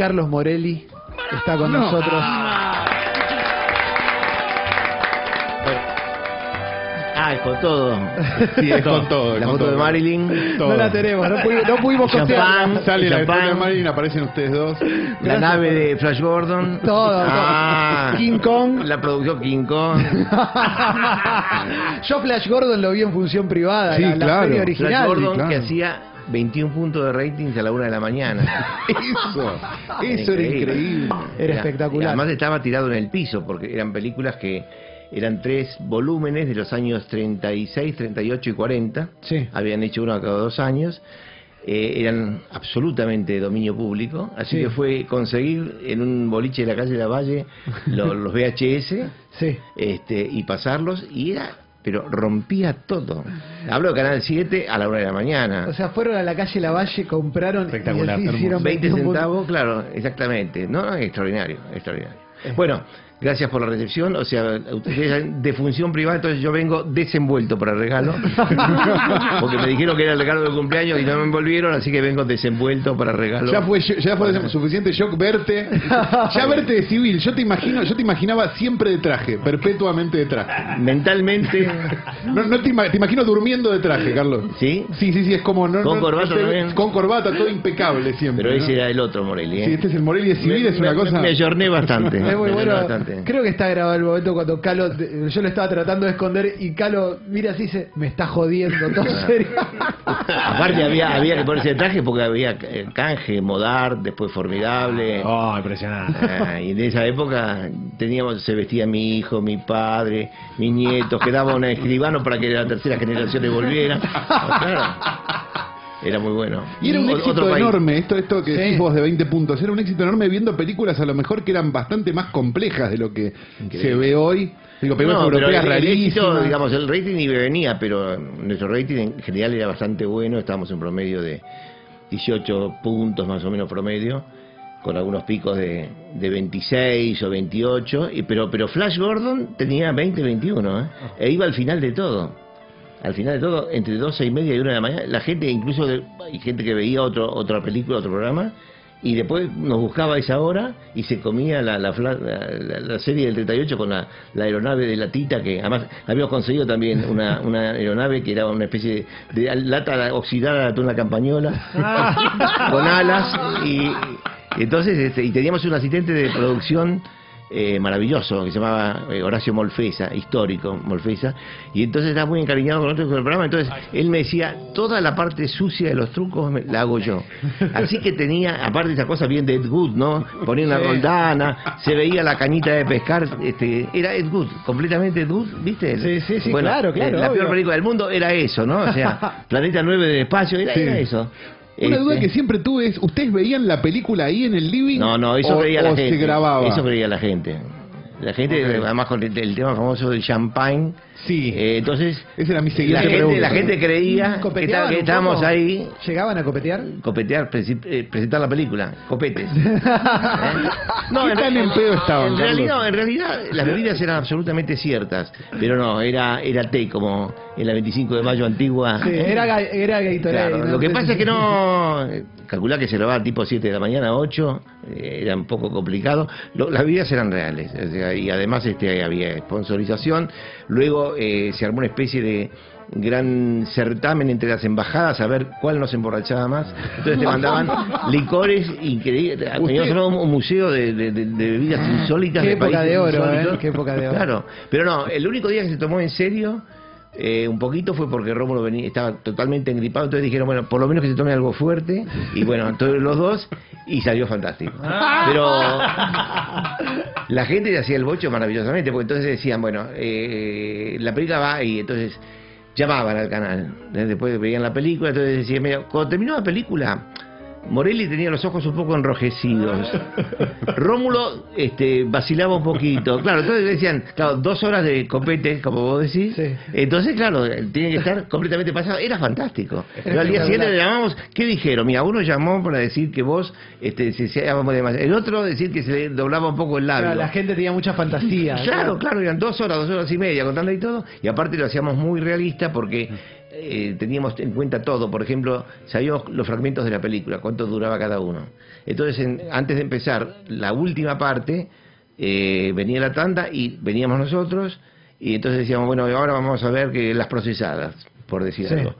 Carlos Morelli está con nosotros. Ah, es con todo. Sí, es con todo. La con foto todo. de Marilyn, Todo. No la tenemos, no, pudi- no pudimos Champán. Sale la Champán. historia de Marilyn, aparecen ustedes dos. la Gracias nave de Flash Gordon. Todo, Ah, todo. King Kong. La producción King Kong. Yo Flash Gordon lo vi en función privada, Sí, la, la claro. serie Flash original. Gordon claro. que hacía 21 puntos de ratings a la una de la mañana. Eso, eso era increíble. Era espectacular. y Además estaba tirado en el piso porque eran películas que eran tres volúmenes de los años 36, 38 y 40. Sí. Habían hecho uno cada dos años. Eh, eran absolutamente de dominio público, así Sí. que fue conseguir en un boliche de la calle de la Valle lo- los VHS Sí. este, y pasarlos y era, pero rompía todo. Hablo de Canal 7 a la una de la mañana. O sea, fueron a la calle Lavalle, compraron Espectacular, y así hicieron 20 21 puntos. centavos, claro, exactamente. No, extraordinario, extraordinario. Bueno, gracias por la recepción. O sea, ustedes de función privada, entonces yo vengo desenvuelto para el regalo. Porque me dijeron que era el regalo del cumpleaños y no me envolvieron, así que vengo desenvuelto para el regalo. Ya fue, ya fue suficiente shock verte. Ya verte de civil. Yo te imagino, yo te imaginaba siempre de traje, perpetuamente de traje. Mentalmente, No, no te, ima- te imagino durmiendo de traje, Carlos. ¿sí? Sí, sí, sí, es como no, Con no- corbata también. con corbata, todo impecable siempre. Pero ese era el otro Morelli. ¿eh? Sí, este es el Morelli de civil, me, es una me- cosa. Me ayorné bastante. Es muy bueno. ayorné Creo que está grabado el momento cuando Calo, yo lo estaba tratando de esconder y Calo mira así y dice, me está jodiendo, todo serio. Aparte había, había que ponerse traje porque había eh, canje, modar, después formidable. Oh, impresionante. Ah, y en esa época teníamos, se vestía mi hijo, mi padre, mis nietos, quedaba un escribano para que la tercera generación le volviera. Claro. Era muy bueno. Y era un O- éxito país. enorme, esto, esto que Sí. decís vos de 20 puntos, era un éxito enorme viendo películas a lo mejor que eran bastante más complejas de lo que se ve hoy. Digo, películas No, pero el- el éxito, rarísimas. digamos, el rating y venía, pero nuestro rating en general era bastante bueno, estábamos en promedio de 18 puntos más o menos promedio, con algunos picos de, de 26 o 28, y, pero, pero Flash Gordon tenía 20, 21, ¿eh? e iba al final de todo. Al final de todo, entre 12 y media y 1 de la mañana, la gente, incluso de- hay gente que veía otro, otra película, otro programa, y después nos buscaba a esa hora y se comía la, la, la- la- la serie del 38 con la, la aeronave de la Tita, que además habíamos conseguido también una, una aeronave que era una especie de, de lata oxidada de una campañola con alas y, y entonces este, y teníamos un asistente de producción eh, maravilloso que se llamaba eh, Horacio Molfesa, histórico Molfesa, y entonces estaba muy encariñado con con el programa, entonces él me decía, toda la parte sucia de los trucos me- la hago yo. Así que tenía, aparte esa cosa bien de Ed Wood, ¿no? Ponía una roldana, se veía la cañita de pescar, este, era Ed Wood, completamente Ed Wood, ¿viste? Sí, sí, sí, Bueno, claro, claro, eh, La peor película del mundo era eso, ¿no? O sea, Planeta 9 del espacio, era, Sí. era eso. Una duda Este, que siempre tuve es, ¿ustedes veían la película ahí en el living? No, no, eso o, creía la o gente. se grababa? Eso creía la gente. La gente, además con el, el tema famoso del champagne. Sí. eh, entonces, Esa era mi la gente, pregunta. la gente creía que, ¿Copeteaban está- que estábamos ahí ¿Llegaban a copetear? copetear, presi- eh, presentar la película, copetes. ¿Eh? ¿Qué tan en pedo estaban, En realidad, en realidad las bebidas eran absolutamente ciertas, pero no, era era té como en la 25 de mayo antigua. Sí, era, era Gatorade. Claro, ¿no? lo que pasa es que no. Calculá que se grababa tipo 7 de la mañana, 8, eh, era un poco complicado. Lo- las bebidas eran reales, o sea, y además este había sponsorización. Luego eh, se armó una especie de gran certamen entre las embajadas a ver cuál nos emborrachaba más. Entonces te mandaban licores increíbles. Teníamos un, un museo de, de- de- de bebidas insólitas. Qué de época de oro. ¿eh? Qué época de oro. Claro, pero no, el único día que se tomó en serio eh, un poquito fue porque Rómulo venía, estaba totalmente engripado, entonces dijeron, bueno, por lo menos que se tome algo fuerte, y bueno, entonces los dos, y salió fantástico. Pero la gente hacía el bocho maravillosamente, porque entonces decían, bueno, eh, la película va, y entonces llamaban al canal, ¿eh? después veían la película, entonces decían, mira, cuando terminó la película, Morelli tenía los ojos un poco enrojecidos. Rómulo este, vacilaba un poquito. Claro, entonces decían, claro, dos horas de copete, como vos decís. Sí. Entonces, claro, tiene que estar completamente pasado. Era fantástico. Pero al día siguiente le llamamos, ¿qué dijeron? Mira, uno llamó para decir que vos este, se, se demasiado. El otro decir que se le doblaba un poco el labio. Claro, la gente tenía mucha fantasía. Claro, claro, eran dos horas, dos horas y media contando y todo. Y aparte lo hacíamos muy realista porque eh, teníamos en cuenta todo. Por ejemplo, sabíamos los fragmentos de la película, cuánto duraba cada uno. Entonces, en- antes de empezar la última parte, eh, venía la tanda y veníamos nosotros y entonces decíamos, bueno, ahora vamos a ver que las procesadas, por decir Sí. algo.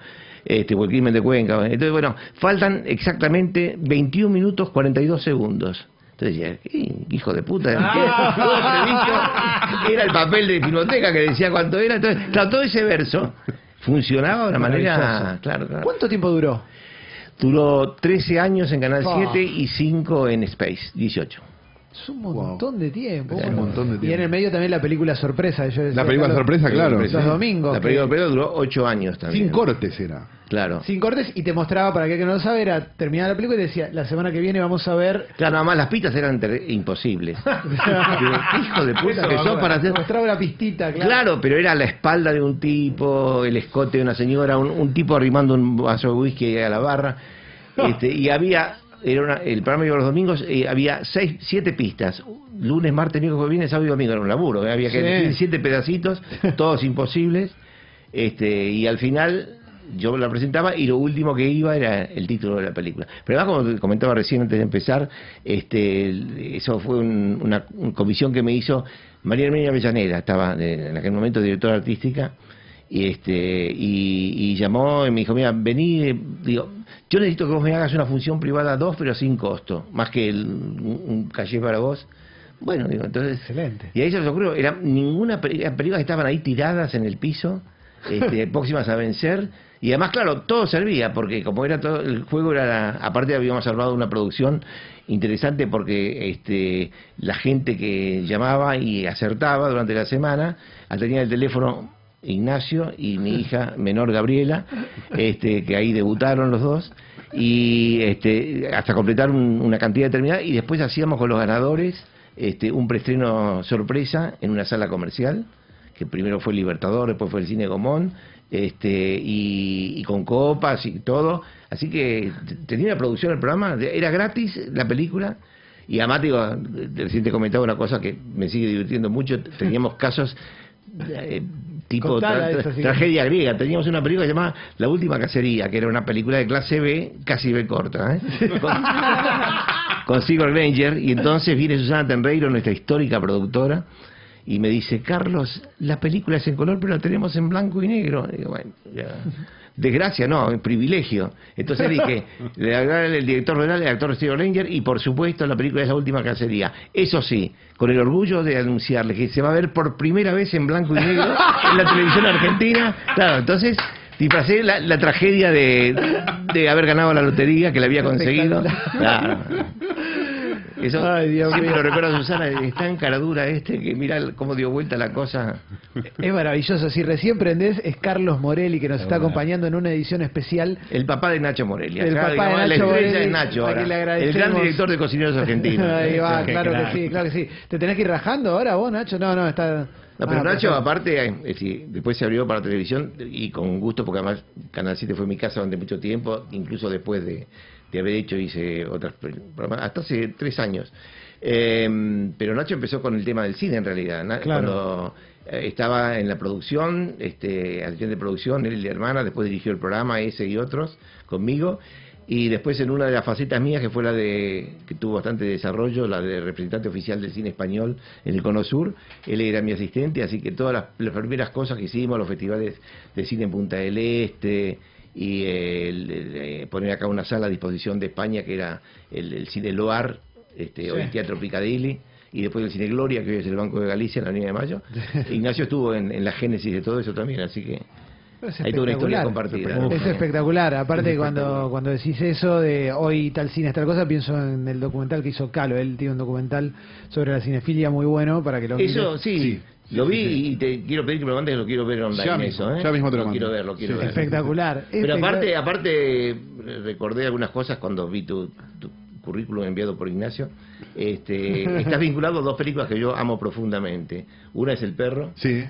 Este, o el crimen de Cuenca. Entonces, bueno, faltan exactamente 21 minutos 42 segundos. Entonces decía, "¿Qué hijo de puta. Previsto. Era el papel de filmoteca que decía cuánto era. Entonces, claro, todo ese verso funcionaba de una manera... Claro, claro. ¿Cuánto tiempo duró? Duró 13 años en Canal Ah. 7 y 5 en Space, 18. Es un montón de tiempo. Es un montón de Y en tiempo. el medio también la película sorpresa. yo decía, La película Carlos, sorpresa, claro. Los domingos. La película pero duró 8 años también. Sin cortes era. Claro. Sin cortes y te mostraba, para aquel que no lo sabe, era terminar la película y decía, la semana que viene vamos a ver... Claro, nada más las pistas eran imposibles. Hijo de puta que sos para hacer... Mostraba una pistita, claro. Claro, pero era la espalda de un tipo, el escote de una señora, un, un tipo arrimando un vaso de whisky a la barra. Este, y había, era una- el programa iba los domingos, eh, había seis, siete pistas. Lunes, martes, miércoles, viernes, sábado y domingo. Era un laburo. eh, Había que Sí. siete pedacitos, todos imposibles. Este, y al final yo la presentaba y lo último que iba era el título de la película. Pero además, como te comentaba recién antes de empezar, este, eso fue un- una, una comisión que me hizo María Herminia Avellaneda, estaba de- en aquel momento directora artística, y este y, y llamó y me dijo, mira, vení, digo, yo necesito que vos me hagas una función privada dos, pero sin costo, más que el- un, un caché para vos. Bueno, digo, entonces... Excelente. Y ahí se les ocurrió, era ninguna películas que estaban ahí tiradas en el piso, este, próximas a vencer, y además, claro, todo servía, porque como era todo, el juego era, la- aparte habíamos armado una producción interesante porque este, la gente que llamaba y acertaba durante la semana, al tener el teléfono Ignacio y mi hija menor Gabriela, este, que ahí debutaron los dos, y este, hasta completar un- una cantidad determinada, y después hacíamos con los ganadores este, un preestreno sorpresa en una sala comercial, que primero fue Libertador, después fue el Cine Gomón, este, y, y con copas y todo. Así que tenía una producción el programa, era gratis la película. Y además, digo, recién te comentaba una cosa que me sigue divirtiendo mucho. Teníamos casos eh, tipo tra- tragedia griega. Teníamos una película llamada La Última Cacería, que era una película de clase B, casi B corta. ¿eh? Con- con Sigourney Granger y entonces viene Susana Tenreiro, nuestra histórica productora, y me dice, Carlos, la película es en color, pero la tenemos en blanco y negro. Y digo, bueno, ya. Desgracia, no, es privilegio. Entonces dije, le agrada el director real, el actor Steve Ranger, y por supuesto la película es la última cacería. Eso sí, con el orgullo de anunciarle que se va a ver por primera vez en blanco y negro en la televisión argentina. Claro, entonces disfracé la, la tragedia de, de haber ganado la lotería que la había conseguido. Claro. Eso Ay, Dios siempre mío. lo recuerdo a Susana, es tan caradura este que mira cómo dio vuelta la cosa. Es maravilloso. Si recién prendés, es Carlos Morelli que nos está acompañando en una edición especial. El papá de Nacho Morelli. El acá, papá de Nacho Morelli, es Nacho ahora. El gran director de cocineros argentinos. Ahí va, claro que sí, claro que sí. ¿Te tenés que ir rajando ahora vos, Nacho? No, no, está... No, pero Ah, Nacho, perfecto. aparte, eh, decir, después se abrió para televisión y con gusto, porque además Canal 7 fue mi casa durante mucho tiempo, incluso después de, de haber hecho, hice otras pro- programas, hasta hace tres años. Eh, pero Nacho empezó con el tema del cine en realidad. Na- Claro. Cuando eh, estaba en la producción, este, asistente de producción, él y la hermana, después dirigió el programa ese y otros conmigo. Y después en una de las facetas mías, que fue la de, que tuvo bastante desarrollo, la de representante oficial del cine español en el Cono Sur, él era mi asistente, así que todas las, las primeras cosas que hicimos, los festivales de cine en Punta del Este, y eh, el- el, eh, poner acá una sala a disposición de España, que era el, el Cine Loar, este, hoy Sí. Teatro Piccadilly, y después el Cine Gloria, que hoy es el Banco de Galicia, en la línea de Mayo. Ignacio estuvo en, en la génesis de todo eso también, así que Es hay toda una historia compartida. Es espectacular. Aparte, cuando, cuando decís eso de hoy tal cine es tal cosa, pienso en el documental que hizo Calo. Él tiene un documental sobre la cinefilia muy bueno para que lo Eso Sí, lo vi y te quiero pedir que me lo mandes, lo quiero ver online Ya mismo, eso, ¿eh? ya mismo te lo mando. quiero ver, lo quiero Sí, ver. Espectacular. Pero espectacular. aparte, aparte recordé algunas cosas cuando vi tu, tu currículum enviado por Ignacio. Este, estás vinculado a dos películas que yo amo profundamente. Una es El Perro, Sí.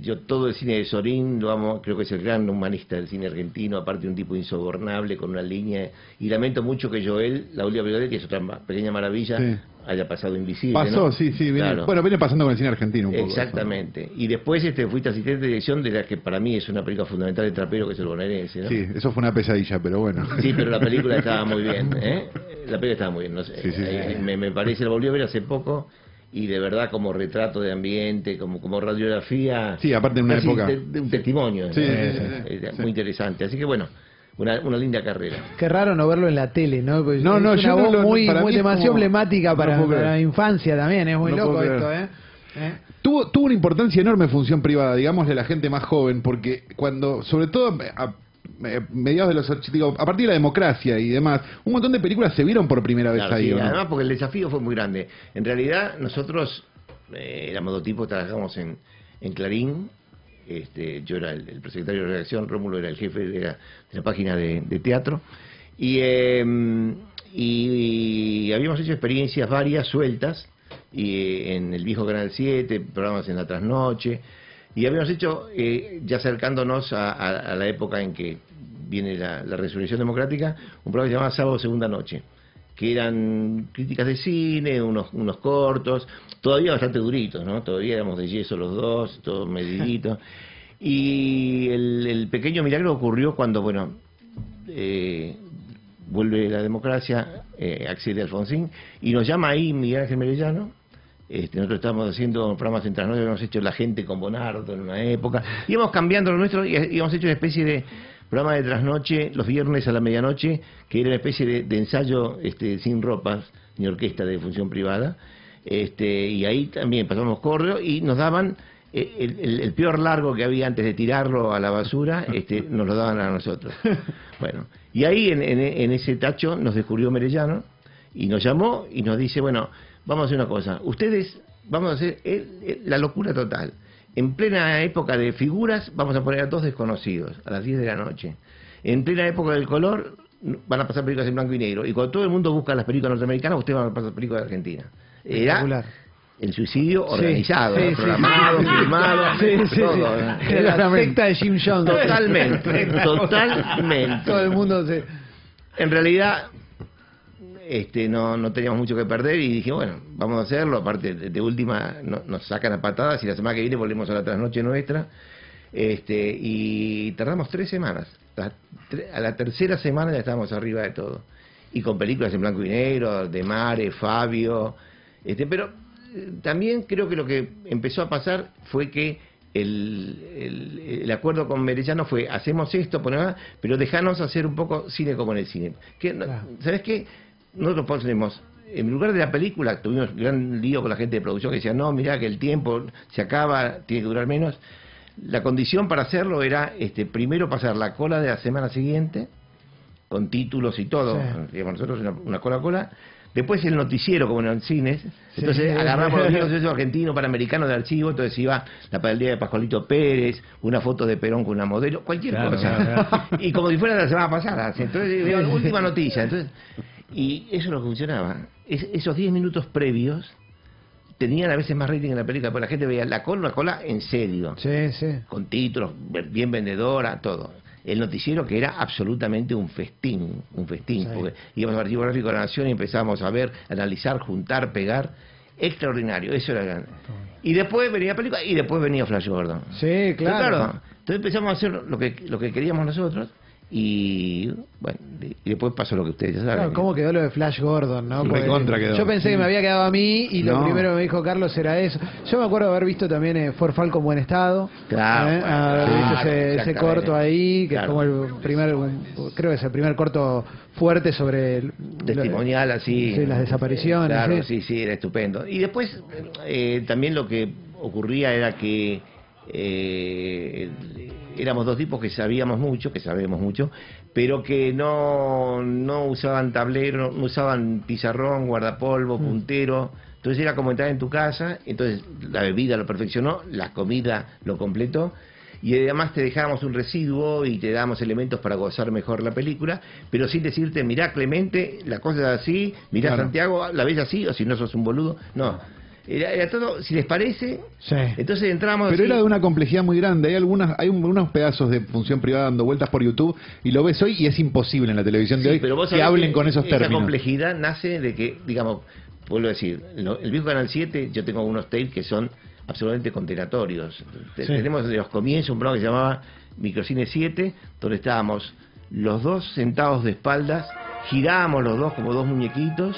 Yo todo el cine de Sorín lo amo, creo que es el gran humanista del cine argentino, aparte un tipo insobornable, con una línea, y lamento mucho que Joel, la Julia Brigoletti, es otra pequeña maravilla, Sí. haya pasado invisible. Pasó, ¿no? sí, sí. Viene, Claro. Bueno, viene pasando con el cine argentino un poco. eso. Exactamente. Y después este fuiste asistente de dirección de la que para mí es una película fundamental de Trapero, que es el bonaerense, ¿no? Sí, eso fue una pesadilla, pero bueno. Sí, pero la película estaba muy bien, ¿eh? La película estaba muy bien, no sé. Sí, sí, sí. Eh, Me, me parece, la volví a ver hace poco y de verdad como retrato de ambiente, como, como radiografía. Sí, aparte en una época- de- de un testimonio. ¿no? Sí, sí, sí, sí. Muy interesante. Así que bueno, una, una linda carrera. Qué raro no verlo en la tele, ¿no? Porque No, es no, una yo no lo- muy, muy es demasiado como- emblemática para, la infancia también, es muy No loco esto. ¿eh? ¿Eh? Tuvo, tuvo una importancia enorme función privada, digámosle a la gente más joven, porque cuando, sobre todo a, a mediados de los digo, a partir de la democracia y demás, un montón de películas se vieron por primera vez Claro, ahí. sí, además porque el desafío fue muy grande. En realidad nosotros eh, éramos dos tipos, trabajamos en, en Clarín, este, yo era el, el presecretario de redacción, Rómulo era el jefe de la, de la página de, de teatro, y, eh, y habíamos hecho experiencias varias sueltas, y eh, en el viejo Canal 7, programas en la trasnoche, y habíamos hecho, eh, ya acercándonos a, a- a la época en que viene la, la resurrección democrática, un programa que se llamaba Sábado Segunda Noche, que eran críticas de cine, unos, unos cortos, todavía bastante duritos, ¿no? Todavía éramos de yeso los dos, todos mediditos. Y el, el pequeño milagro ocurrió cuando, bueno, eh, vuelve la democracia, eh, accede Alfonsín, y nos llama ahí Miguel Ángel Merellano. Este, nosotros estábamos haciendo programas en trasnoche, habíamos hecho La Gente con Bonardo en una época, íbamos cambiando lo nuestro y íbamos hecho una especie de programa de trasnoche los viernes a la medianoche, que era una especie de, ensayo este, sin ropas, ni orquesta de función privada, este, y ahí también pasamos correo y nos daban eh, el, el- el peor largo que había antes de tirarlo a la basura, este, nos lo daban a nosotros. Bueno, y ahí en, en- en ese tacho nos descubrió Merellano y nos llamó y nos dice, bueno, vamos a hacer una cosa, ustedes vamos a hacer el- el- la locura total. En plena época de figuras vamos a poner a dos desconocidos a las 10 de la noche. En plena época del color van a pasar películas en blanco y negro. Y cuando todo el mundo busca las películas norteamericanas, ustedes van a pasar películas de Argentina. Era el suicidio organizado, sí, sí, programado, sí, filmado, todo. la secta de Jim Jones. Totalmente, totalmente. Todo el mundo se... En realidad, este, no, no teníamos mucho que perder y dije, bueno, vamos a hacerlo. Aparte, de, de última, no- nos sacan a patadas y la semana que viene volvemos a la trasnoche nuestra. Este, y tardamos tres semanas. La- tre- a la tercera semana ya estábamos arriba de todo. Y con películas en blanco y negro, de Mare, Fabio. Este, pero eh, también creo que lo que empezó a pasar fue que el, el- el acuerdo con Merellano fue hacemos esto, ponemos, pero dejanos hacer un poco cine como en el cine. Que, no- Claro. ¿Sabes qué? Nosotros ponemos, en lugar de la película, tuvimos gran lío con la gente de producción que decía, no, mira que el tiempo se acaba, tiene que durar menos. La condición para hacerlo era este, primero pasar la cola de la semana siguiente, con títulos y todo, Sí. digamos nosotros una, una Coca-Cola. Después el noticiero, como en los cines. Entonces Sí. agarramos los videos argentinos, panamericanos de archivo. Entonces iba la paldea de Pascualito Pérez, una foto de Perón con una modelo, cualquier Claro, cosa. claro, Y como si fuera la semana pasada. Entonces, la última noticia. Entonces, y eso no funcionaba. Es- esos 10 minutos previos tenían a veces más rating en la película, porque la gente veía la cola, una cola en serio Sí, sí. con títulos, bien vendedora, todo. El noticiero que era absolutamente un festín, un festín, Sí. porque íbamos al archivo gráfico de la Nación y empezamos a ver, analizar, juntar, pegar, extraordinario, eso era grande. Y después venía película y después venía Flash Gordon. Sí, Entonces, claro. Entonces empezamos a hacer lo que, lo que queríamos nosotros y bueno, y después pasó lo que ustedes ya saben. Claro, ¿Cómo quedó lo de Flash Gordon? ¿no? Quedó. Yo pensé que me había quedado a mí y lo No. primero que me dijo Carlos era eso. Yo me acuerdo de haber visto también eh, Falcon Buen Estado. Claro, ¿eh? haber claro, visto ese, ese corto ahí, que Claro. es como el primer, un- creo que es el primer corto fuerte sobre el, testimonial así. Sí, las desapariciones. Claro, sí. sí, sí, era estupendo. Y después eh, también lo que ocurría era que eh, éramos dos tipos que sabíamos mucho, que sabemos mucho, pero que no, no usaban tablero, no usaban pizarrón, guardapolvo, Mm. puntero. Entonces era como entrar en tu casa, entonces la bebida lo perfeccionó, la comida lo completó. Y además te dejábamos un residuo y te dábamos elementos para gozar mejor la película, pero sin decirte, mirá Clemente, la cosa es así, mirá Claro. Santiago, la ves así, o si no sos un boludo. No, Era, era todo, si les parece, Sí. entonces entramos... Pero así- era de una complejidad muy grande. Hay algunas, hay un- unos pedazos de función privada dando vueltas por YouTube y lo ves hoy y es imposible en la televisión de Sí, hoy pero vos que hablen que con esos esa términos. complejidad nace de que, digamos, vuelvo a decir, lo- el viejo Canal 7, yo tengo unos tapes que son absolutamente condenatorios. Sí. Tenemos de los comienzos un programa que se llamaba Microcine 7, donde estábamos los dos sentados de espaldas, girábamos los dos como dos muñequitos,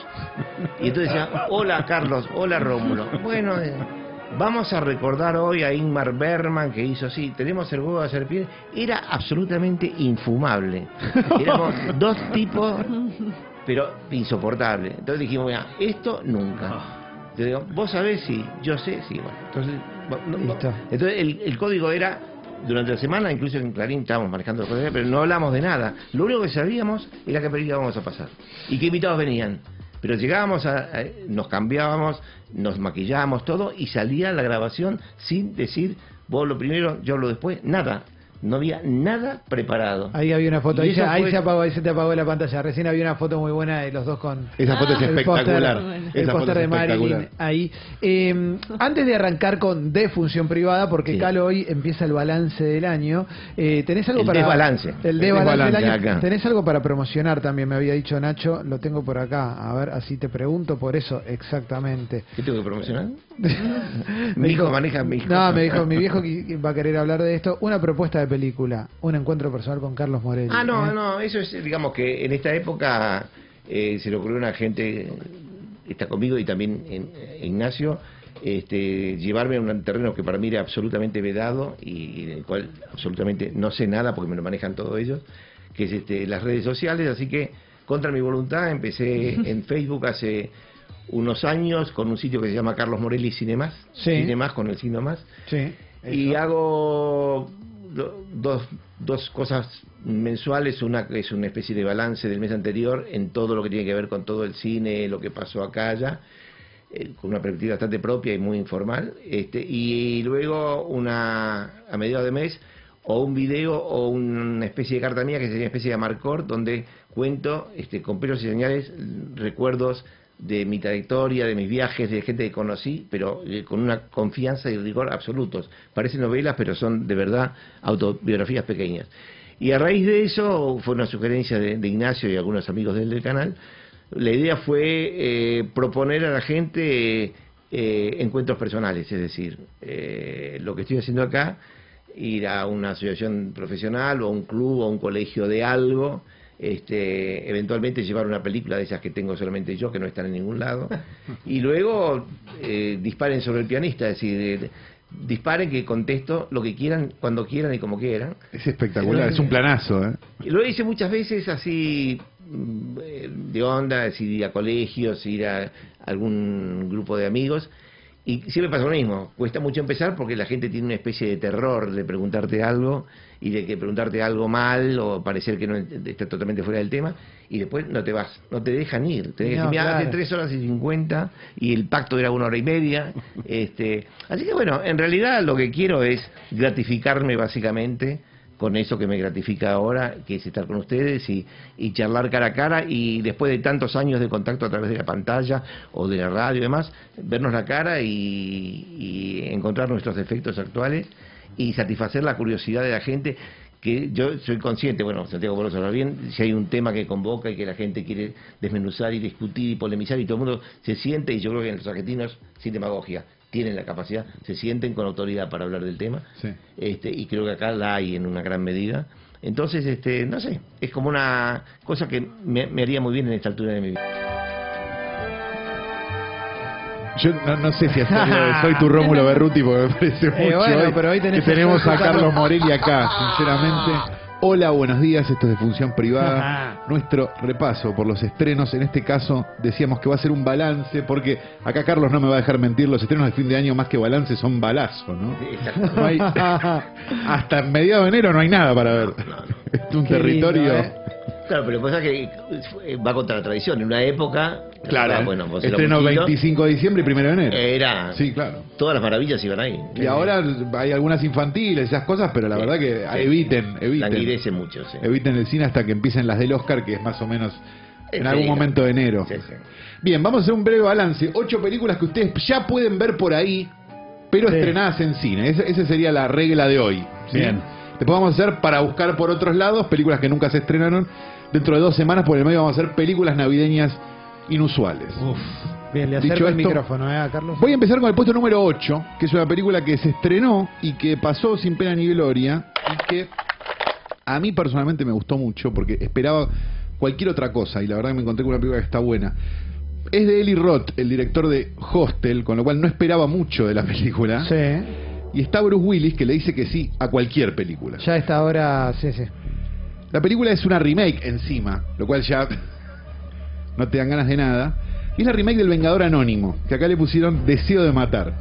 y entonces decían, hola Carlos, hola Rómulo. Bueno, eh, vamos a recordar hoy a Ingmar Bergman que hizo así, tenemos el huevo de serpiente, era absolutamente infumable. Éramos dos tipos, pero insoportables. Entonces dijimos, mira, esto nunca. Yo digo, vos sabés, sí, yo sé, sí, bueno. Entonces, no- no- entonces el, el código era, durante la semana, incluso en Clarín estábamos manejando código, pero no hablamos de nada. Lo único que sabíamos era qué película íbamos a pasar y qué invitados venían. Pero llegábamos a- nos cambiábamos, nos maquillábamos todo y salía la grabación sin decir vos lo primero, yo lo después, nada. No había nada preparado. Ahí había una foto, ahí, ahí fue- se apagó, ahí se te apagó la pantalla. Recién había una foto muy buena de los dos con Esa foto es el espectacular. póster- el póster es de Marilyn ahí. Eh, antes de arrancar con de función privada, porque Sí. Calo hoy empieza el balance del año, eh, ¿tenés algo El para desbalance. El El desbalance del desbalance año. acá. ¿Tenés algo para promocionar también? Me había dicho Nacho, lo tengo por acá. A ver, así te pregunto por eso exactamente. ¿Qué tengo que promocionar? Me mi hijo dijo- maneja mi hijo. No, me dijo, mi viejo va a querer hablar de esto. Una propuesta de película, un encuentro personal con Carlos Morelli. Ah, no, ¿eh? no, eso es, digamos que en esta época eh, se le ocurrió a una gente, está conmigo y también en, eh, Ignacio, este, llevarme a un terreno que para mí era absolutamente vedado y, del cual absolutamente no sé nada porque me lo manejan todos ellos, que es este, las redes sociales, así que contra mi voluntad empecé en Facebook hace unos años con un sitio que se llama Carlos Morelli Cinemas, Sí. Cinemas con el signo más, Sí. y hago do- dos, dos cosas mensuales. Una que es una especie de balance del mes anterior en todo lo que tiene que ver con todo el cine, lo que pasó acá, allá, eh, con una perspectiva bastante propia y muy informal. Este, y luego una a mediados de mes o un video o una especie de carta mía que sería una especie de amarcor donde cuento este, con pelos y señales recuerdos de mi trayectoria, de mis viajes, de gente que conocí, pero eh, con una confianza y rigor absolutos. Parecen novelas, pero son de verdad autobiografías pequeñas. Y a raíz de eso, fue una sugerencia de, de Ignacio y algunos amigos del, del canal, la idea fue eh, proponer a la gente eh, encuentros personales, es decir, eh, lo que estoy haciendo acá, ir a una asociación profesional o un club o un colegio de algo, este, eventualmente llevar una película de esas que tengo solamente yo, que no están en ningún lado, y luego eh, disparen sobre el pianista, es decir, eh, disparen que contesto lo que quieran, cuando quieran y como quieran. Es espectacular, es un planazo, ¿eh? Lo hice muchas veces así mm, eh, de onda, es ir a colegios, ir a algún grupo de amigos. Y siempre pasa lo mismo, cuesta mucho empezar porque la gente tiene una especie de terror de preguntarte algo y de que preguntarte algo mal o parecer que no está totalmente fuera del tema y después no te vas, no te dejan ir. Te dejan No, decir, "Mira, hace claro. tres horas y cincuenta y el pacto era una hora y media. este Así que bueno, en realidad lo que quiero es gratificarme básicamente con eso que me gratifica ahora, que es estar con ustedes y, y charlar cara a cara y después de tantos años de contacto a través de la pantalla o de la radio y demás, vernos la cara y, y encontrar nuestros defectos actuales y satisfacer la curiosidad de la gente que yo soy consciente, bueno, Santiago vos lo bien, si hay un tema que convoca y que la gente quiere desmenuzar y discutir y polemizar y todo el mundo se siente, y yo creo que los argentinos, sin demagogia, tienen la capacidad, se sienten con autoridad para hablar del tema, Sí. este, y creo que acá la hay en una gran medida. Entonces, este, no sé, es como una cosa que me, me haría muy bien en esta altura de mi vida. Yo no, no sé si hacer soy tu Rómulo Berruti porque me parece mucho Eh, bueno, hoy pero hoy tenés que tenemos a Carlos Morelli acá, sinceramente. Hola, buenos días, esto es de Función Privada. Nuestro repaso por los estrenos, en este caso decíamos que va a ser un balance, porque acá Carlos no me va a dejar mentir, los estrenos de fin de año más que balance son balazo, ¿no? No hay- hasta mediados de enero no hay nada para ver. Es un Qué territorio... lindo, ¿eh? Claro, pero pasa que eh, va contra la tradición. En una época, Claro, ah, bueno, vos estreno éramos chiquitos, 25 de diciembre y 1 de enero. Era, Sí, claro. todas las maravillas iban ahí. Y ahora hay algunas infantiles, esas cosas, pero la Sí, verdad que sí. eviten, eviten. Languidece mucho, sí. Eviten el cine hasta que empiecen las del Oscar, que es más o menos en algún momento de enero. Sí, sí. Bien, vamos a hacer un breve balance. Ocho películas que ustedes ya pueden ver por ahí, pero Sí. estrenadas en cine. Esa, esa sería la regla de hoy. ¿sí? Bien. Después vamos a hacer para buscar por otros lados películas que nunca se estrenaron. Dentro de dos semanas, por el medio, vamos a hacer películas navideñas inusuales. Uf. Bien, le Dicho acerco el esto- micrófono, ¿eh, a Carlos? Voy a empezar con el puesto número 8, que es una película que se estrenó y que pasó sin pena ni gloria y que a mí personalmente me gustó mucho porque esperaba cualquier otra cosa y la verdad que me encontré con una película que está buena. Es de Eli Roth, el director de Hostel, con lo cual no esperaba mucho de la película. Sí, Y está Bruce Willis que le dice que sí a cualquier película. ya a esta hora, sí, sí. La película es una remake encima, lo cual ya no te dan ganas de nada. Y es la remake del Vengador Anónimo, que acá le pusieron Deseo de Matar.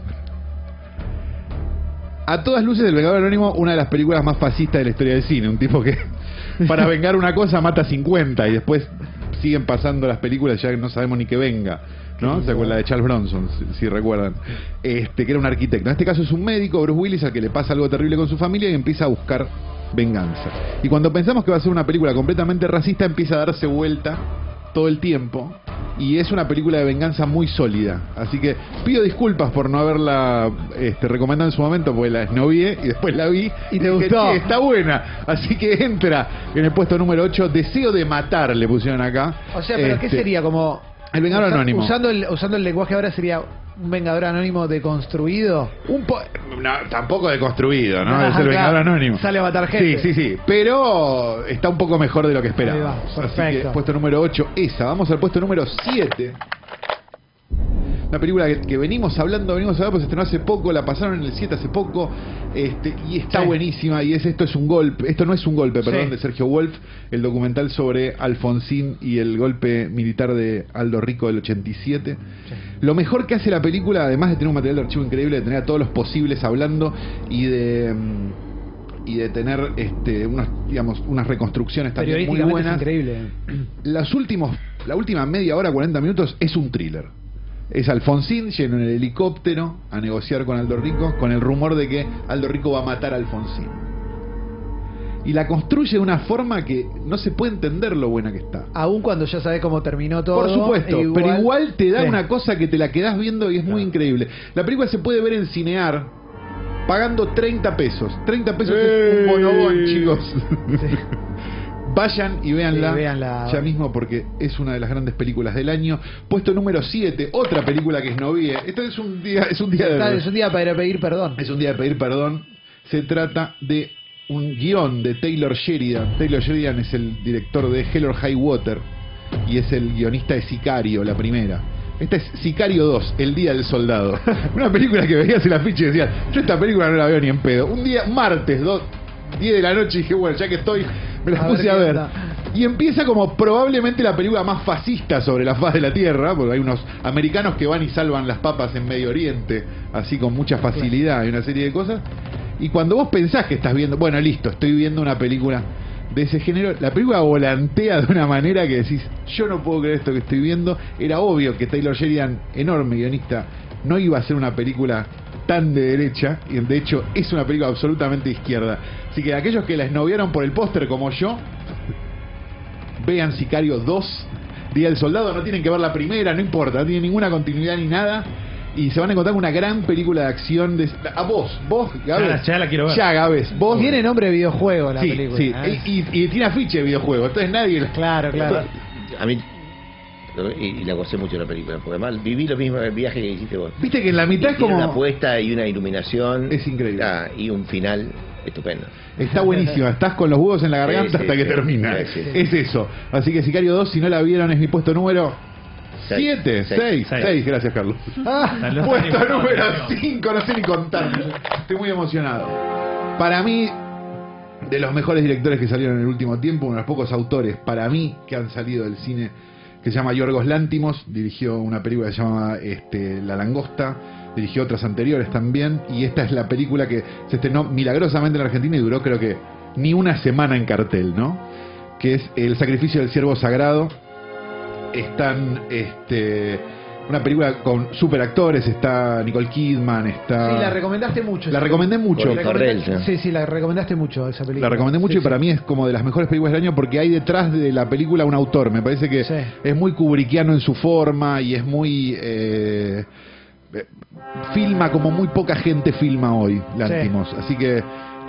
A todas luces, El Vengador Anónimo, una de las películas más fascistas de la historia del cine. Un tipo que para vengar una cosa mata 50 y después siguen pasando las películas ya no sabemos ni que venga. ¿No? ¿Se acuerdan la de Charles Bronson, si, si recuerdan? Este, que era un arquitecto. En este caso es un médico, Bruce Willis, al que le pasa algo terrible con su familia y empieza a buscar venganza. Y cuando pensamos que va a ser una película completamente racista, empieza a darse vuelta todo el tiempo. Y es una película de venganza muy sólida. Así que pido disculpas por no haberla este, recomendado en su momento, porque la esnovié y después la vi. Y te gustó. "Che, está buena. Así que entra en el puesto número 8. Deseo de matar, le pusieron acá. O sea, ¿pero qué Este, sería? Como... El Vengador usa- Anónimo. Usando el, usando el lenguaje ahora sería un Vengador Anónimo deconstruido. Un po- no, tampoco deconstruido, ¿no? Ah, es el Vengador. Anónimo. Sale a matar gente. Sí, sí, sí. Pero está un poco mejor de lo que esperaba. Así perfecto. que puesto número 8, esa. Vamos al puesto número 7. Una película que, que venimos hablando, venimos hablando, pues se estrenó hace poco, la pasaron en el 7 hace poco, este, y está Sí. buenísima, y es esto es un golpe, esto no es un golpe, perdón, Sí. de Sergio Wolf, el documental sobre Alfonsín y el golpe militar de Aldo Rico del 87. Lo mejor que hace la película, además de tener un material de archivo increíble, de tener a todos los posibles hablando y de mm, y de tener este unos, digamos, unas reconstrucciones también muy buenas. es increíble. Las últimos, la última media hora, 40 minutos, es un thriller. Es Alfonsín lleno en el helicóptero a negociar con Aldo Rico, con el rumor de que Aldo Rico va a matar a Alfonsín. Y la construye de una forma que no se puede entender lo buena que está. Aún cuando ya sabes cómo terminó todo. Por supuesto, e pero igual te da Sí. una cosa que te la quedás viendo y es muy increíble. La película se puede ver en Cinear pagando 30 pesos. 30 pesos es un bonobón, chicos. Vayan y véanla, Sí, véanla. ya mismo porque es una de las grandes películas del año. Puesto número 7, otra película que es novie. Esto es un día, es un día de es un día para pedir perdón. es un día de pedir perdón. Se trata de un guion de Taylor Sheridan. Taylor Sheridan es el director de Hell or High Water y es el guionista de Sicario, la primera. Esta es Sicario 2, El Día del Soldado. Una película que veías en la ficha y decías, yo esta película no la veo ni en pedo. Un día, martes, dos, 10 de la noche, dije, bueno, ya que estoy, me la A puse ver a ver. Y empieza como probablemente la película más fascista sobre la faz de la Tierra, porque hay unos americanos que van y salvan las papas en Medio Oriente, así con mucha facilidad y una serie de cosas. Y cuando vos pensás que estás viendo, bueno, listo, estoy viendo una película de ese género, la película volantea de una manera que decís, yo no puedo creer esto que estoy viendo. Era obvio que Taylor Sheridan, enorme guionista, no iba a hacer una película tan de derecha, y de hecho es una película absolutamente izquierda. Así que aquellos que la esnoviaron por el póster como yo, vean Sicario 2, Día del Soldado, no tienen que ver la primera, no importa, no tiene ninguna continuidad ni nada. Y se van a encontrar con una gran película de acción de... A vos, vos, Gabes. Ya la- ya la quiero ver. Ya, Gabes, vos. Tiene nombre de videojuego la sí, película. sí, ¿eh? y, y- y tiene afiche de videojuego, entonces nadie... Claro, claro. A mí, y, y la gocé mucho la película, porque además viví lo mismo el viaje que hiciste vos. Viste que en la mitad es Tiene una como... apuesta y una iluminación. Es increíble. Ah, y un final estupendo. Está buenísima, estás con los huevos en la garganta Sí, sí, hasta que sí. termina. Sí, sí, sí. Es eso. Así que Sicario 2, si no la vieron, es mi puesto número Seis. 7, Seis. 6, Seis. 6, gracias Carlos. Ah, Puesto número no, no. 5, no sé ni contar. Estoy muy emocionado. Para mí, de los mejores directores que salieron en el último tiempo, uno de los pocos autores, para mí, que han salido del cine, que se llama Yorgos Lántimos, dirigió una película que se llama este, La Langosta, dirigió otras anteriores también, y esta es la película que se estrenó milagrosamente en Argentina y duró creo que ni una semana en cartel, ¿no? Que es El sacrificio del siervo sagrado. Están este, una película con super actores, está Nicole Kidman, está... Sí, la recomendaste mucho. La recomendé mucho. Sí. Sí, sí, la recomendaste mucho esa película. La recomendé mucho Sí, y para sí. mí es como de las mejores películas del año porque hay detrás de la película un autor. Me parece que Sí. es muy kubrickiano en su forma y es muy... eh, eh, filma como muy poca gente filma hoy, Lantimos. Así que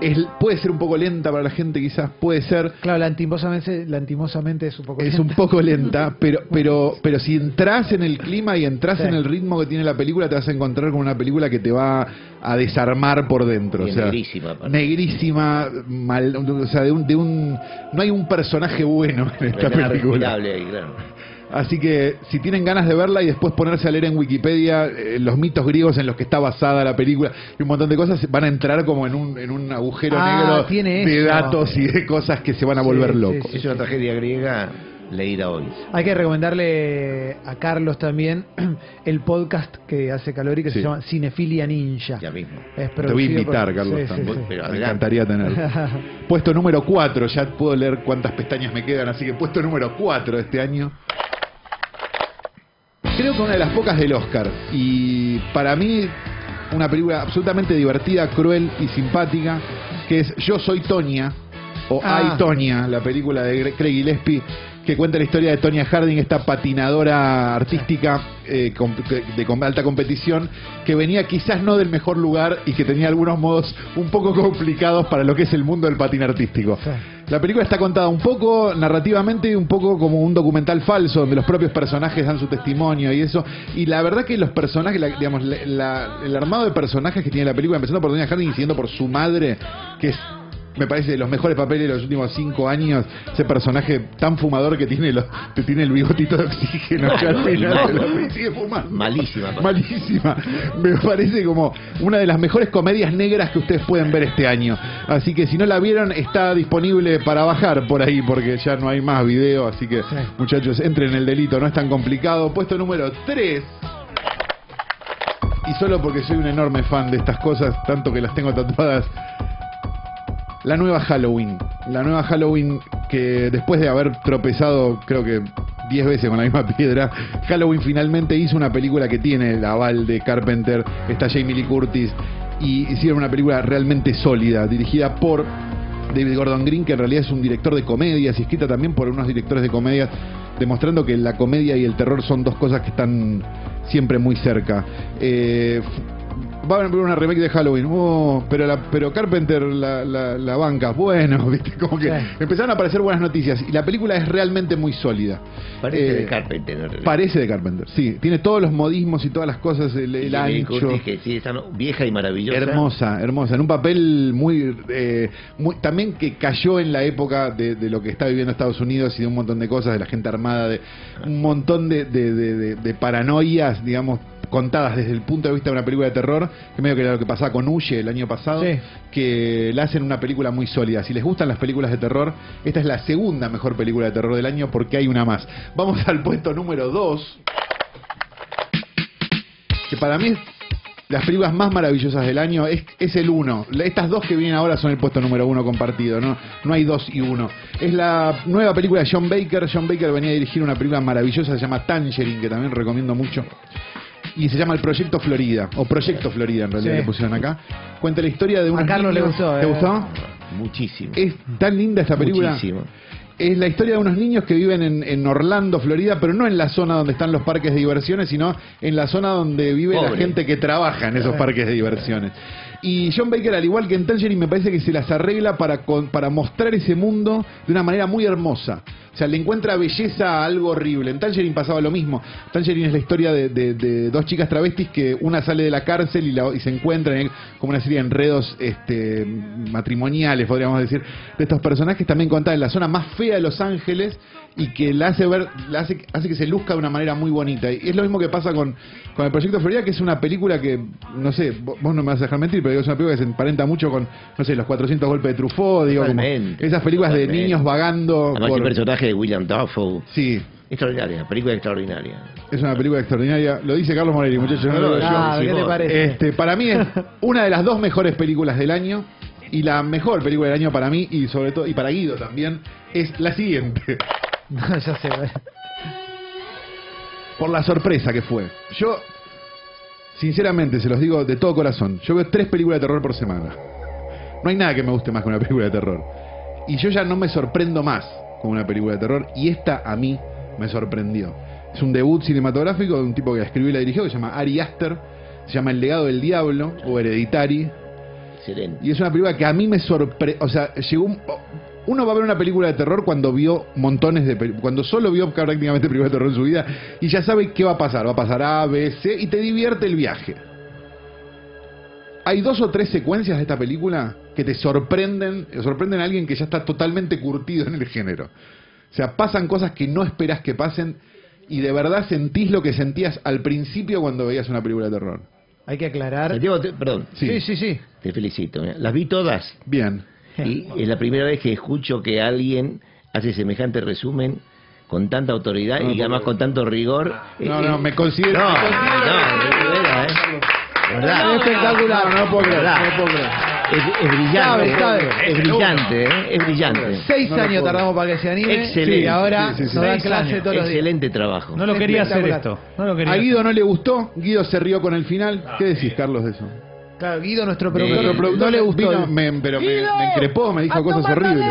es, puede ser un poco lenta para la gente, quizás puede ser... Claro, lantimosamente, lantimosamente es un poco... Es un poco lenta, pero, pero, pero si entras en el clima y entras Sí. en el ritmo que tiene la película, te vas a encontrar con una película que te va a desarmar por dentro. Y o sea, negrísima, negrísima, mal, o sea, de un, de un, no hay un personaje bueno en esta película. ahí, claro. Así que si tienen ganas de verla y después ponerse a leer en Wikipedia eh, los mitos griegos en los que está basada la película y un montón de cosas, van a entrar como en un, en un agujero Ah, negro tiene de datos y de cosas que se van a Sí, volver sí, locos. sí. Es una tragedia griega leída hoy. Hay que recomendarle a Carlos también el podcast que hace Calori que Sí. se llama Cinefilia Ninja. Ya mismo. Es Te voy a invitar, por- Carlos. sí, sí, también. sí. Pero Me encantaría tener. Puesto número 4, ya puedo leer cuántas pestañas me quedan, así que puesto número 4 de este año. Creo que una de las pocas del Oscar. Y para mí, una película absolutamente divertida, cruel y simpática, que es Yo Soy Tonya, o Ah. Ay Tonya, la película de Craig Gillespie, que cuenta la historia de Tonya Harding, esta patinadora artística eh, de, alta competición, que venía quizás no del mejor lugar y que tenía algunos modos un poco complicados para lo que es el mundo del patín artístico. La película está contada un poco narrativamente, un poco como un documental falso, donde los propios personajes dan su testimonio y eso. Y la verdad que los personajes, la- digamos, la- la- el armado de personajes que tiene la película, empezando por Doña Harding y siguiendo por su madre, que es me parece de los mejores papeles de los últimos cinco años, ese personaje tan fumador que tiene, los, que tiene el bigotito de oxígeno que al final sigue fumando. Malísima. Malísima. Me parece como una de las mejores comedias negras que ustedes pueden ver este año. Así que si no la vieron, está disponible para bajar por ahí, porque ya no hay más video. Así que, Sí. muchachos, entren en el delito, no es tan complicado. Puesto número 3. Y solo porque soy un enorme fan de estas cosas, tanto que las tengo tatuadas. La nueva Halloween. La nueva Halloween que después de haber tropezado, creo que 10 veces con la misma piedra, Halloween finalmente hizo una película que tiene el aval de Carpenter, está Jamie Lee Curtis, y hicieron una película realmente sólida, dirigida por David Gordon Green, que en realidad es un director de comedias y escrita también por unos directores de comedias, demostrando que la comedia y el terror son dos cosas que están siempre muy cerca. Eh, Va a haber una remake de Halloween, oh, pero la, pero Carpenter la, la, la banca, bueno, viste, como que Sí. empezaron a aparecer buenas noticias y la película es realmente muy sólida. Parece Eh, de Carpenter, en realidad. Parece de Carpenter, sí, tiene todos los modismos y todas las cosas, el, el ancho. Que sí, está vieja y maravillosa. Hermosa, hermosa, en un papel muy, eh, muy también que cayó en la época de, de lo que está viviendo Estados Unidos y de un montón de cosas, de la gente armada, de un montón de, de, de- de- de paranoias, digamos, contadas desde el punto de vista de una película de terror, que medio que era lo que pasaba con Uye el año pasado, Sí. que la hacen una película muy sólida. Si les gustan las películas de terror, esta es la segunda mejor película de terror del año porque hay una más. Vamos al puesto número 2 que para mí es las películas más maravillosas del año es, es el uno. La- Estas dos que vienen ahora son el puesto número uno compartido, ¿no? No hay dos y uno. Es la nueva película de John Baker. John Baker venía a dirigir una película maravillosa, se llama Tangerine, que también recomiendo mucho. Y se llama El Proyecto Florida, o Proyecto Florida en realidad Sí. le pusieron acá. Cuenta la historia de unos Carlos le niños- gustó, ¿Te eh. gustó? Muchísimo. Es tan linda esta película. Muchísimo. Es la historia de unos niños que viven en, en Orlando, Florida, pero no en la zona donde están los parques de diversiones, sino en la zona donde vive la Pobre. gente que trabaja en esos parques de diversiones. Y John Baker, al igual que en Tangerine, me parece que se las arregla para, con- para mostrar ese mundo de una manera muy hermosa. O sea, le encuentra belleza a algo horrible. En Tangerine pasaba lo mismo. Tangerine es la historia de, de- dos chicas travestis que una sale de la cárcel y, la- y se encuentran en- como una serie de enredos este, matrimoniales, podríamos decir, de estos personajes también contados en la zona más fea de Los Ángeles y que la hace ver, la hace, hace que se luzca de una manera muy bonita. Y es lo mismo que pasa con, con el Proyecto Florida, que es una película que, no sé, vos vos no me vas a dejar mentir, pero digo, es una película que se emparenta mucho con, no sé, los 400 golpes de Truffaut, digo, como esas películas de niños vagando. Además, por- el personaje de William Dafoe. Sí, Extraordinaria, película extraordinaria. es una película extraordinaria. Lo dice Carlos Morelli, muchachos. no lo yo. Ah, ¿qué te parece? Este, para mí es una de las dos mejores películas del año y la mejor película del año para mí y sobre todo y para Guido también es la siguiente. No, ya sé. por la sorpresa que fue. Yo, sinceramente, se los digo de todo corazón, yo veo tres películas de terror por semana. No hay nada que me guste más que una película de terror. Y yo ya no me sorprendo más con una película de terror, y esta a mí me sorprendió. Es un debut cinematográfico de un tipo que escribió y la dirigió, que se llama Ari Aster, se llama El legado del diablo, o Hereditary, Excelente. y es una película que a mí me sorprendió. O sea, llegó un- Uno va a ver una película de terror cuando vio montones de. Cuando solo vio prácticamente películas de terror en su vida y ya sabe qué va a pasar. Va a pasar A, B, C y te divierte el viaje. Hay dos o tres secuencias de esta película que te sorprenden. Sorprenden a alguien que ya está totalmente curtido en el género. O sea, pasan cosas que no esperas que pasen y de verdad sentís lo que sentías al principio cuando veías una película de terror. Hay que aclarar. Santiago, te- perdón, Sí. Sí, sí, sí. te felicito. Las vi todas Bien. Y es la primera vez que escucho que alguien hace semejante resumen con tanta autoridad No, y además con tanto rigor. No, Eh, no, eh, me considero. No, no, ¿eh? De verdad. Es espectacular. No, puedo creer, puedo creer. Es, es brillante, Sabe, sabe. es brillante, ¿eh? es brillante. Seis No años tardamos para que se anime. Excelente. Y ahora Sí, sí, sí. nos da Seis clase años. todos los días. Excelente trabajo. No lo quería hacer esto. No lo quería A hacer. Guido no le gustó, Guido se rió con el final. ¿Qué decís, Carlos, de eso? Claro, Guido, nuestro productor, Nuestro productor no le gustó. vino, me- pero me, me increpó, me dijo cosas horribles.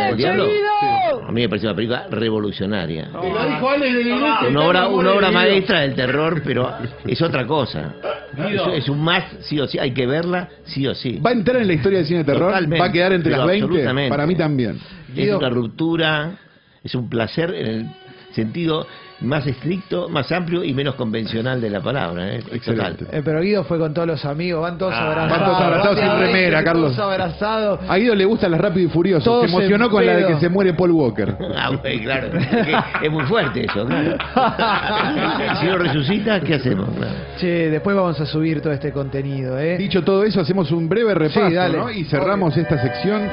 A mí me parece una película revolucionaria. Una obra, una obra maestra del terror, pero es otra cosa. Guido. Es, es un más, sí o sí, hay que verla, sí o sí. ¿Va a entrar en la historia del cine de terror? Totalmente, ¿Va a quedar entre las 20? absolutamente. Para mí también. Es una ruptura, es un placer en el sentido más estricto, más amplio y menos convencional de la palabra. ¿eh? Excelente. Eh, pero Guido fue con todos los amigos, van todos Ah, abrazados. van todos abrazados sin remera, Carlos. Todos abrazados. A Guido le gustan las Rápido y Furioso. Todos Se emocionó con la de que se muere Paul Walker. Ah, güey, claro, es, que es muy fuerte eso. Claro. si no resucita, ¿qué hacemos? Claro. Che, después vamos a subir todo este contenido, ¿eh? Dicho todo eso, hacemos un breve repaso Sí, dale. ¿no? y cerramos esta sección.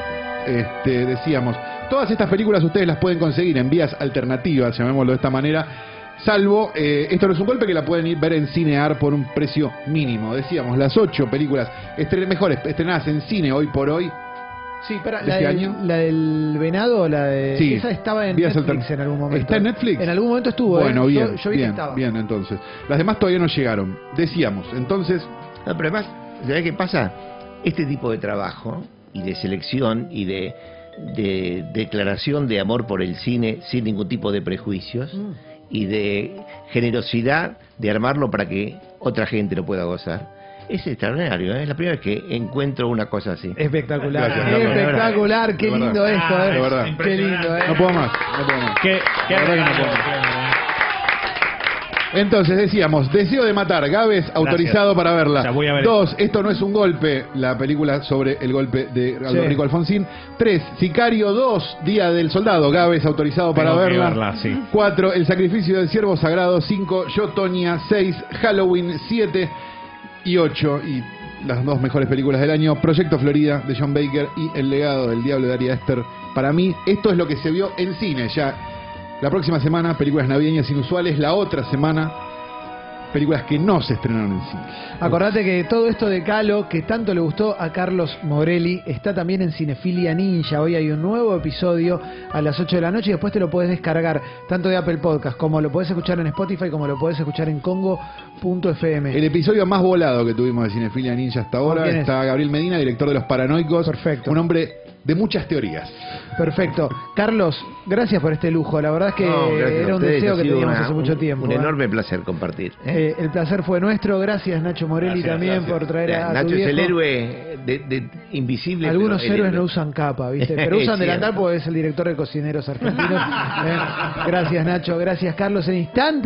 Este, decíamos, todas estas películas ustedes las pueden conseguir en vías alternativas, llamémoslo de esta manera, salvo, eh, esto no es un golpe que la pueden ir ver en Cinear por un precio mínimo. Decíamos, las ocho películas estre- mejores estrenadas en cine hoy por hoy. Sí, para, ¿De la, este del, año? la del venado, la de... Sí, Esa estaba en vías Netflix altern- en algún momento. ¿Está en Netflix? En algún momento estuvo, ¿eh? Bueno, Yo- bien, Yo, vi bien, que estaba. bien, entonces. Las demás todavía no llegaron. Decíamos, entonces, No, pero además, ¿sabés qué pasa? Este tipo de trabajo y de selección y de, de declaración de amor por el cine sin ningún tipo de prejuicios Mm. y de generosidad de armarlo para que otra gente lo pueda gozar. Es extraordinario, ¿eh? es la primera vez que encuentro una cosa así. Espectacular, Gracias, espectacular, qué lindo esto, ¿eh? de verdad. Qué lindo, ¿eh? no puedo más, no puedo más. ¿Qué, qué Entonces decíamos, Deseo de matar, Gávez autorizado para verla. Ya voy a ver Dos, Esto no es un golpe, la película sobre el golpe de. Rico Alfonsín. Tres, Sicario 2, Día del Soldado, Gávez autorizado para Tengo que verla. verla, sí. Cuatro, El sacrificio del siervo sagrado. Cinco, Yo Toña. Seis, Halloween. Siete y ocho. Y las dos mejores películas del año, Proyecto Florida de John Baker y El legado del diablo de Ari Aster. Para mí, esto es lo que se vio en cine ya. La próxima semana, películas navideñas inusuales. La otra semana, películas que no se estrenaron en cine. Acordate que todo esto de Calo, que tanto le gustó a Carlos Morelli, está también en Cinefilia Ninja. Hoy hay un nuevo episodio a las 8 de la noche y después te lo puedes descargar tanto de Apple Podcast como lo puedes escuchar en Spotify como lo puedes escuchar en Congo.fm. El episodio más volado que tuvimos de Cinefilia Ninja hasta ahora está Gabriel Medina, director de Los Paranoicos. Perfecto. Un hombre de muchas teorías. Perfecto. Carlos, gracias por este lujo. La verdad es que No, era un ustedes, deseo que teníamos una- hace mucho un- tiempo. Un ¿eh? enorme placer compartir. ¿eh? Eh, el placer fue nuestro. Gracias Nacho Morelli Gracias, también gracias. por traer a, a Nacho tu es el héroe de, de- invisible. Algunos héroes héroe. no usan capa, ¿viste? Pero usan delantal porque es el director de Cocineros Argentinos. Eh, Gracias Nacho, gracias Carlos. En instantes